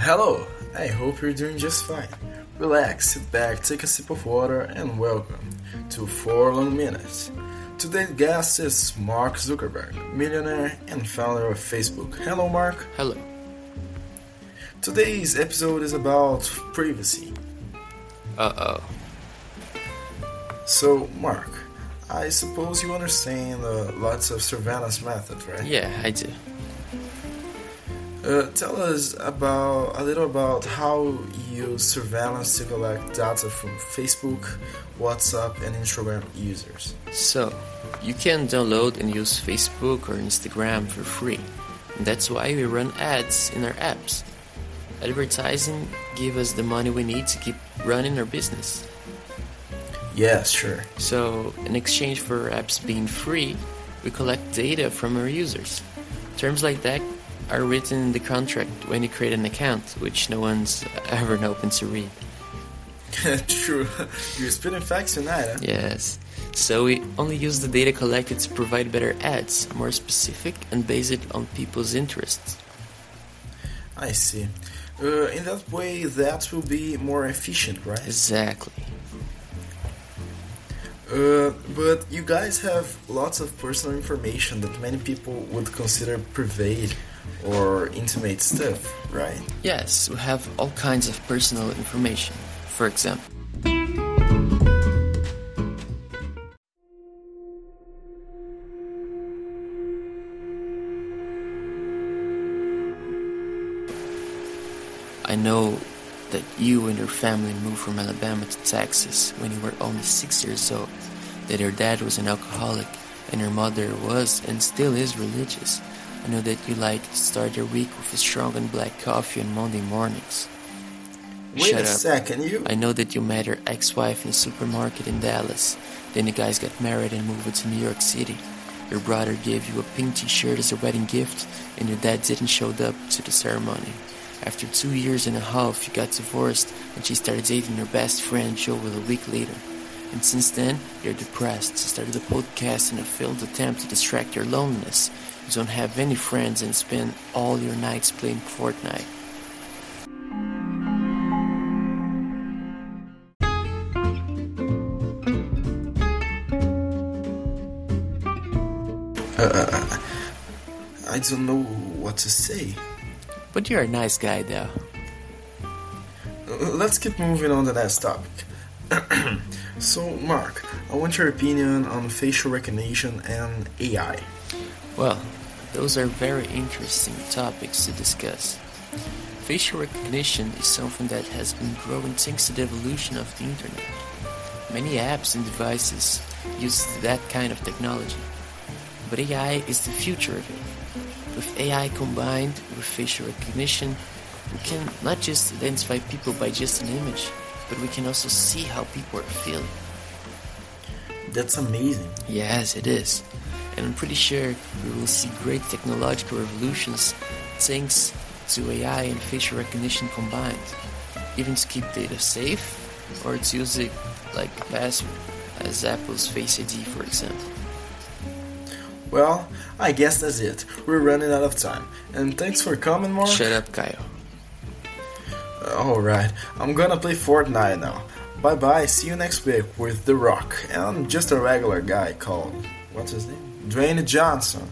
Hello, I hope you're doing just fine. Relax, sit back, take a sip of water, and welcome to 4 Long Minutes. Today's guest is Mark Zuckerberg, millionaire and founder of Facebook. Hello, Mark. Hello. Today's episode is about privacy. Uh oh. So, Mark, I suppose you understand uh, lots of surveillance methods, right? Yeah, I do. Uh, tell us about a little about how you use surveillance to collect data from Facebook, WhatsApp, and Instagram users. So, you can download and use Facebook or Instagram for free. And that's why we run ads in our apps. Advertising give us the money we need to keep running our business. Yes, sure. So, in exchange for our apps being free, we collect data from our users. Terms like that are written in the contract when you create an account, which no one's ever open to read. True. You're spitting facts tonight, huh? Yes. So we only use the data collected to provide better ads, more specific and based on people's interests. I see. Uh, in that way, that will be more efficient, right? Exactly. Uh, but you guys have lots of personal information that many people would consider private or intimate stuff, right? Yes, we have all kinds of personal information. For example, I know that you and your family moved from Alabama to Texas when you were only six years old, that your dad was an alcoholic and your mother was and still is religious. I know that you like to start your week with a strong and black coffee on Monday mornings. Wait Shut a up. second, you. I know that you met your ex-wife in a supermarket in Dallas. Then you guys got married and moved to New York City. Your brother gave you a pink t-shirt as a wedding gift, and your dad didn't show up to the ceremony. After two years and a half, you got divorced, and she started dating her best friend Joel a week later. And since then, you're depressed, started a podcast in a failed attempt to distract your loneliness. You don't have any friends and spend all your nights playing Fortnite. Uh, I don't know what to say. But you're a nice guy, though. Uh, Let's keep moving on to the next topic. so, Mark, I want your opinion on facial recognition and AI. Well, those are very interesting topics to discuss. Facial recognition is something that has been growing thanks to the evolution of the internet. Many apps and devices use that kind of technology. But AI is the future of it. With AI combined with facial recognition, we can not just identify people by just an image, but we can also see how people are feeling. That's amazing. Yes, it is. And I'm pretty sure we will see great technological revolutions thanks to AI and facial recognition combined. Even to keep data safe or to use it like a password, as Apple's Face ID, for example. Well, I guess that's it. We're running out of time. And thanks for coming, Mark. Shut up, Kyle. Uh, Alright, I'm gonna play Fortnite now. Bye bye, see you next week with The Rock. And I'm just a regular guy called. What's his name? Dwayne Johnson.